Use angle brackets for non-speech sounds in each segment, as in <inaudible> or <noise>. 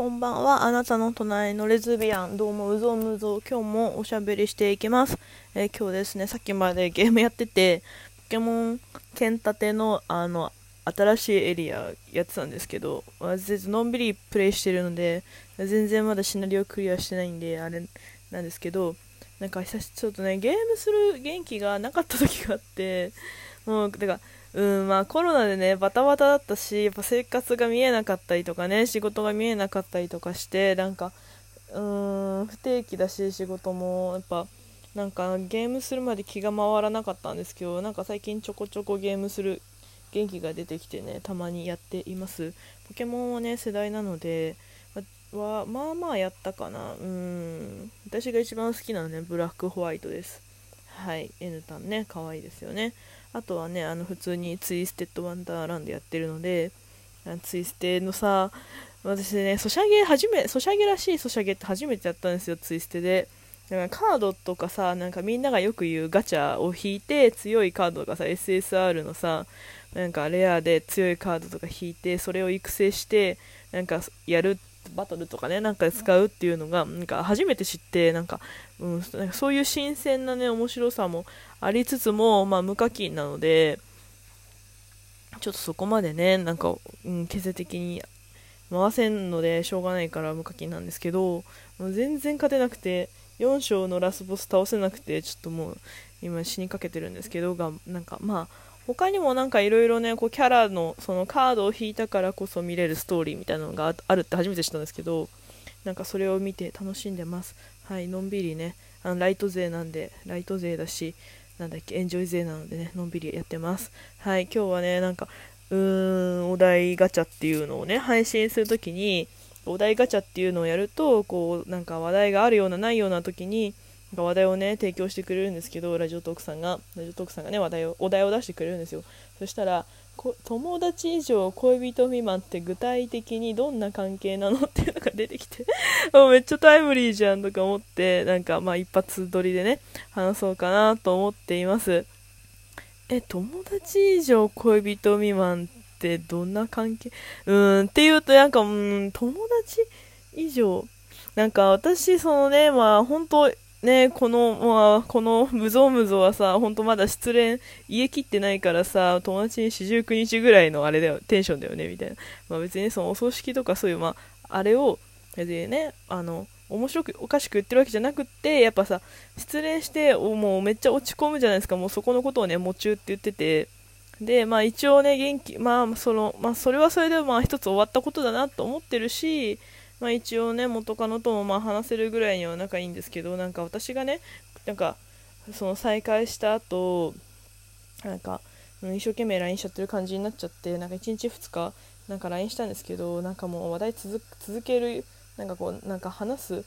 こんばんは。あなたの隣のレズビアン。どうも、うぞうむぞう。今日もおしゃべりしていきます。えー、今日ですね、さっきまでゲームやってて、ポケモン剣立ての、あの、新しいエリアやってたんですけど、全然のんびりプレイしてるので、全然まだシナリオクリアしてないんで、あれなんですけど、なんか久しちょっとね、ゲームする元気がなかった時があって、もう、てか、うんまあ、コロナでねバタバタだったしやっぱ生活が見えなかったりとかね仕事が見えなかったりとかしてなんかうん不定期だし仕事もやっぱなんかゲームするまで気が回らなかったんですけどなんか最近ちょこちょこゲームする元気が出てきてねたまにやっています。ポケモンはね世代なのではまあまあやったかな。うん。私が一番好きなのねブラックホワイトです。はい。N タンね可愛いですよね。あとはねあの普通にツイステッドワンダーランドやってるのでツイステのさ私ねソシャゲ初めソシャゲらしいソシャゲって初めてやったんですよツイステで。だからカードとかさなんかみんながよく言うガチャを引いて強いカードとかさ SSR のさなんかレアで強いカードとか引いてそれを育成してなんかやるバトルとかねなんか使うっていうのがなんか初めて知ってなんか、うん、なんかそういう新鮮なね面白さもありつつも、まあ、無課金なのでちょっとそこまでねなんか、うん、経済的に回せんのでしょうがないから無課金なんですけど全然勝てなくて4章のラスボス倒せなくてちょっともう今死にかけてるんですけどがなんかまあ他にもなんかいろいろねこうキャラのそのカードを引いたからこそ見れるストーリーみたいなのがあるって初めて知ったんですけどなんかそれを見て楽しんでます。はいのんびりねあのライト勢なんでライト勢だしなんだっけエンジョイ勢なのでねのんびりやってます。はい今日はねなんかうーんお題ガチャっていうのをね配信するときにお題ガチャっていうのをやるとこうなんか話題があるようなないような時に話題をね提供してくれるんですけどラジオトークさんが。ラジオトークさんがね話題をお題を出してくれるんですよ。そしたら友達以上恋人未満って具体的にどんな関係なのっていうのが出てきて <laughs> もうめっちゃタイムリーじゃんとか思ってなんかまあ一発撮りでね話そうかなと思っています。え友達以上恋人未満ってどんな関係？うーんっていうとなんかうん友達以上？なんか私そのねまあ本当ねこの、まあ、この無造無造はさ、ほんとまだ失恋、家切ってないからさ、友達に四十九日ぐらいのあれだよ、テンションだよね、みたいな。まあ別にそのお葬式とかそういう、まあ、あれを、別にね、あの、面白く、おかしく言ってるわけじゃなくって、やっぱさ、失恋して、もうめっちゃ落ち込むじゃないですか、もうそこのことをね、夢中って言ってて、で、まあ一応ね、元気、まあその、まあそれはそれでまあ一つ終わったことだなと思ってるし、まあ、一応ね元カノともまあ話せるぐらいには仲いいんですけどなんか私がねなんかその再会した後なんか一生懸命 LINE しちゃってる感じになっちゃってなんか1日2日なんか LINE したんですけどなんかもう話題続続けるなんかこうなんか話すう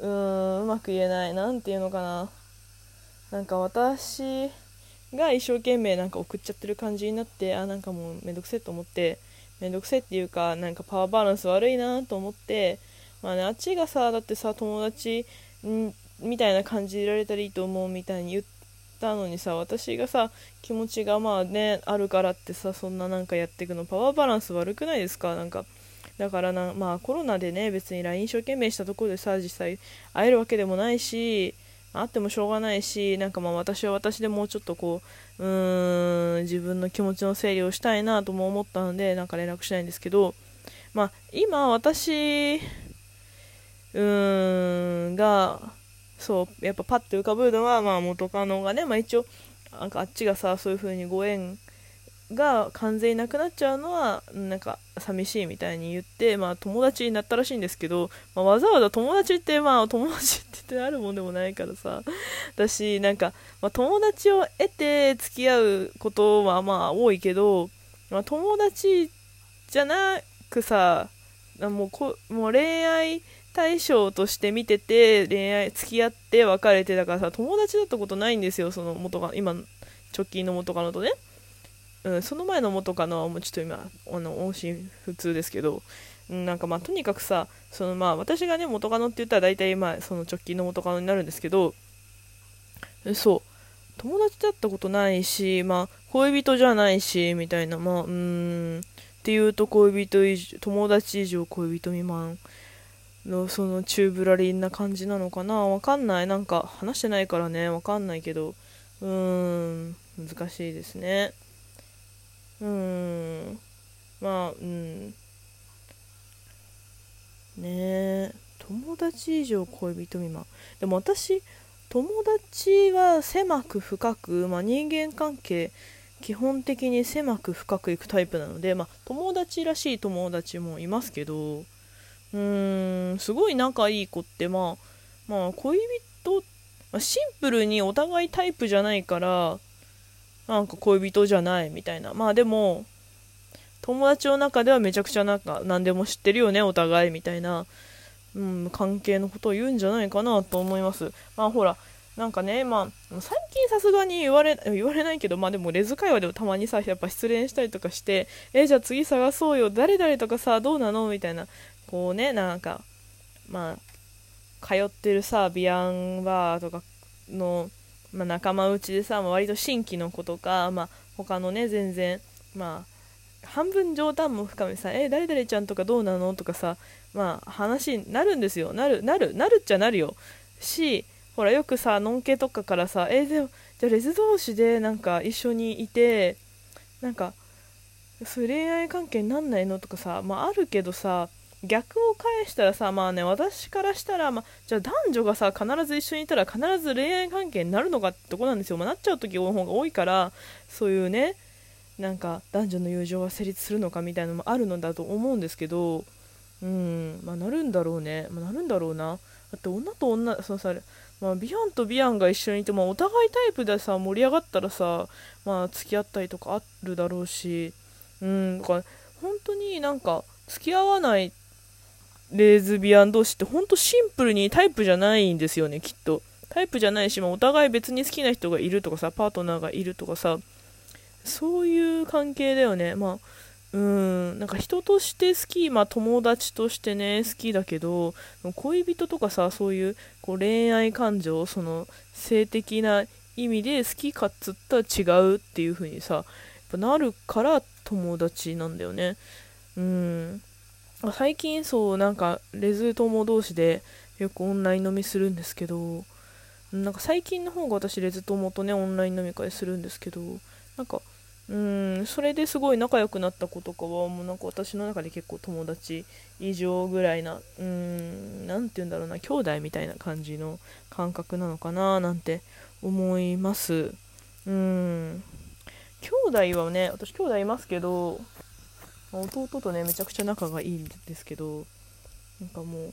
ーんうまく言えない何て言うのかな。なんか私が一生懸命なんか送っちゃってる感じになってあなんかもうめんどくせえと思ってめんどくせえっていうかなんかパワーバランス悪いなと思ってまあねあっちがさだってさ友達んみたいな感じでいられたらいいと思うみたいに言ったのにさ私がさ気持ちがまあねあるからってさそんななんかやっていくのパワーバランス悪くないですか？なんかだからなまあコロナでね別に LINE 一生懸命したところでさ実際会えるわけでもないしあってもしょうがないしなんかまあ私は私でもうちょっとこううーん自分の気持ちの整理をしたいなとも思ったのでなんか連絡しないんですけど、まあ、今私うーんがそうやっぱパッて浮かぶのは、まあ、元カノがね、まあ、一応なんかあっちがさそういう風にご縁が完全になくなっちゃうのはなんか寂しいみたいに言って、まあ、友達になったらしいんですけど、まあ、わざわざ友達ってまあ友達ってってあるもんでもないからさ。だしなんか、まあ、友達を得て付き合うことはまあ多いけど、まあ、友達じゃなくさもうこもう恋愛対象として見てて恋愛付き合って別れてだからさ友達だったことないんですよその元が今直近の元カノとね。うん、その前の元カノはもうちょっと今あの音信不通ですけど、うん、なんかまあとにかくさそのまあ私がね元カノって言ったら大体まあその直近の元カノになるんですけどそう。友達だったことないしまあ恋人じゃないしみたいなまあうんっていうと恋人以上友達以上恋人未満のそのチューブラリンな感じなのかな。わかんない。なんか話してないからね。わかんないけどうーん難しいですね。うーん。まあうん。ねえ。友達以上恋人未満でも私友達は狭く深く、まあ、人間関係基本的に狭く深くいくタイプなので、まあ、友達らしい友達もいますけどうーんすごい仲いい子ってまあまあ恋人、まあ、シンプルにお互いタイプじゃないからなんか恋人じゃないみたいな。まあでも友達の中ではめちゃくちゃなんか何でも知ってるよねお互いみたいな、うん、関係のことを言うんじゃないかなと思います。まあほらなんかね、まあ、最近さすがに言われ、言われないけど、まあでもレズ会話でもたまにさ、やっぱ失恋したりとかして、え、じゃあ次探そうよ、誰々とかさ、どうなのみたいな、こうね、なんか、まあ、通ってるさ、ビアンバーとかの、まあ、仲間内でさ、まあ、割と新規の子とか、まあ、他のね、全然、まあ、半分冗談も深めさ、え、誰々ちゃんとかどうなの？とかさ、まあ、話になるんですよ。なる、なる、なるっちゃなるよ。し、ほらよくさのんけとかからさえ、でもじゃあレズ同士でなんか一緒にいてなんかそういう恋愛関係になんないの？とかさまああるけどさ逆を返したらさまあね私からしたら、まあ、じゃあ男女がさ必ず一緒にいたら必ず恋愛関係になるのかってとこなんですよ、まあ、なっちゃう時の方が多いからそういうねなんか男女の友情が成立するのかみたいなのもあるのだと思うんですけどうんまあなるんだろうね、まあ、なるんだろうな。だって女と女そのさまあ、ビアンとビアンが一緒にいて、まあ、お互いタイプでさ盛り上がったらさ、まあ、付き合ったりとかあるだろうし、うん、だから本当になんか付き合わないレズビアン同士って本当シンプルにタイプじゃないんですよねきっと。タイプじゃないし、まあ、お互い別に好きな人がいるとかさパートナーがいるとかさ。そういう関係だよね。まあうんなんか人として好き、まあ、友達としてね好きだけど恋人とかさそういうこう恋愛感情その性的な意味で好きかっつったら違うっていう風にさやっぱなるから友達なんだよね。うん。最近そうなんかレズ友同士でよくオンライン飲みするんですけどなんか最近の方が私レズ友とねオンライン飲み会するんですけどなんかうんそれですごい仲良くなった子とかはもうなんか私の中で結構友達以上ぐらいなうん何て言うんだろうな兄弟みたいな感じの感覚なのかななんて思います。うん。兄弟はね私兄弟いますけど弟とねめちゃくちゃ仲がいいんですけどなんかもう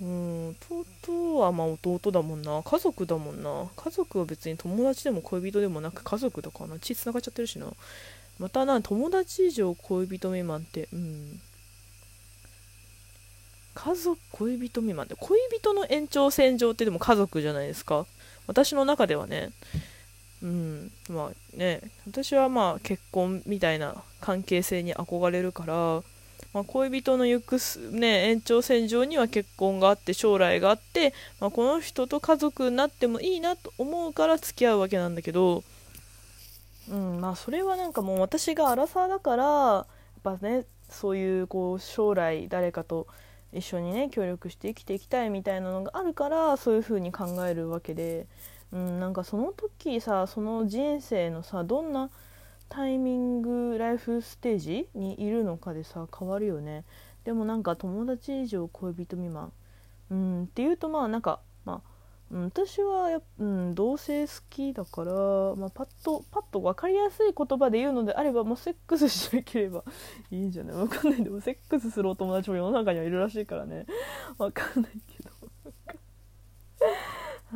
うん弟はまあ弟だもんな家族だもんな。家族は別に友達でも恋人でもなく家族だからな。血つながっちゃってるしな。またな友達以上恋人未満ってうん。家族恋人未満って恋人の延長線上ってでも家族じゃないですか。私の中ではね。うんまあね私はまあ結婚みたいな関係性に憧れるからまあ、恋人の行く、ね、延長線上には結婚があって将来があって、まあ、この人と家族になってもいいなと思うから付き合うわけなんだけど、うんまあ、それはなんかもう私がアラサーだからやっぱねそういうこう将来誰かと一緒にね協力して生きていきたいみたいなのがあるからそういう風に考えるわけで、うん、なんかその時さその人生のさどんなタイミングライフステージにいるのかでさ変わるよね。でもなんか友達以上恋人未満。うんっていうとまあなんかまあうん、私はや、うん、同性好きだから、まあ、パッとパッと分かりやすい言葉で言うのであればもうセックスしなければ <laughs> いいんじゃない？分かんない。でもセックスするお友達も世の中にはいるらしいからね。分かんないけど。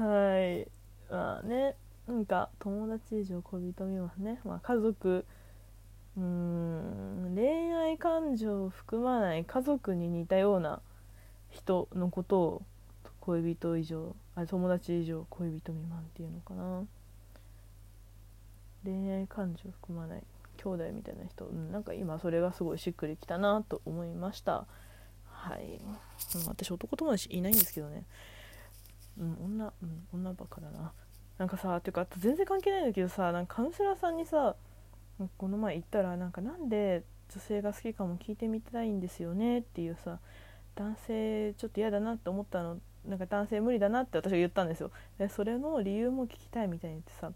はい。まあねなんか友達以上恋人未満ね、まあ、家族うん恋愛感情を含まない家族に似たような人のことを恋人以上あ友達以上恋人未満っていうのかな。恋愛感情を含まない兄弟みたいな人、うん、なんか今それがすごいしっくりきたなと思いました。はい、うん、私男友達いないんですけどね。うん女うん女ばっかだな。なんかさていうか全然関係ないんだけどさなんかカウンセラーさんにさこの前行ったらなんかなんで女性が好きかも聞いてみたいんですよねっていうさ男性ちょっと嫌だなって思ったの。なんか男性無理だなって私が言ったんですよ。でそれの理由も聞きたいみたいに言ってさ、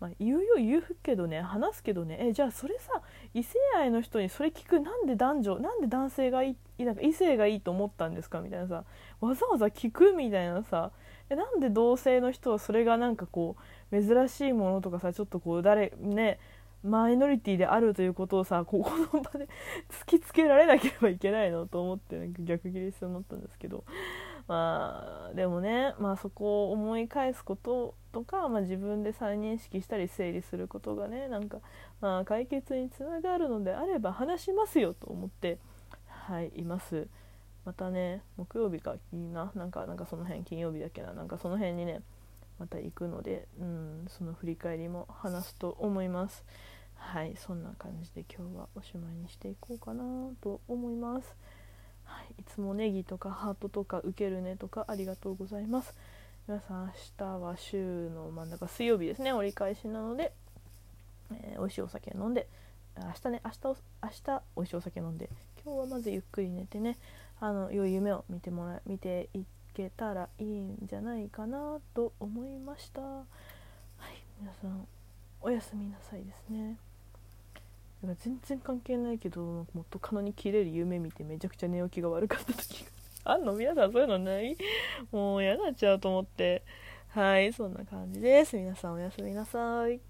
まあ、言うよ言うけどね話すけどね。えじゃあそれさ異性愛の人にそれ聞くなんで男女なんで男性がいいなんか異性がいいと思ったんですかみたいなさわざわざ聞くみたいなさえなんで同性の人はそれがなんかこう珍しいものとかさちょっとこう誰ねマイノリティであるということをさここの場で <laughs> 突きつけられなければいけないのと思ってなんか逆ギレしそうになったんですけど。まあでもね、まあ、そこを思い返すこととか、まあ、自分で再認識したり整理することがねなんか、まあ、解決につながるのであれば話しますよと思ってはいいます。またね木曜日かいいな。なんかなんかその辺金曜日だっけな。なんかその辺にねまた行くので、うん、その振り返りも話すと思います。はいそんな感じで今日はおしまいにしていこうかなと思います、はい、いつもネギとかハートとか受けるねとかありがとうございます。皆さん明日は週の真ん中水曜日ですね折り返しなので、えー、美味しいお酒飲んで。明日ね明日明日美味しいお酒飲んで。今日はまずゆっくり寝てね。あの良い夢を見てもら見ていけたらいいんじゃないかなと思いました。はい皆さんおやすみなさいですね。全然関係ないけど元カノに切れる夢見てめちゃくちゃ寝起きが悪かった時が <laughs> あんの？皆さんそういうのない？もう嫌になっちゃうと思って。はいそんな感じです。皆さんおやすみなさい。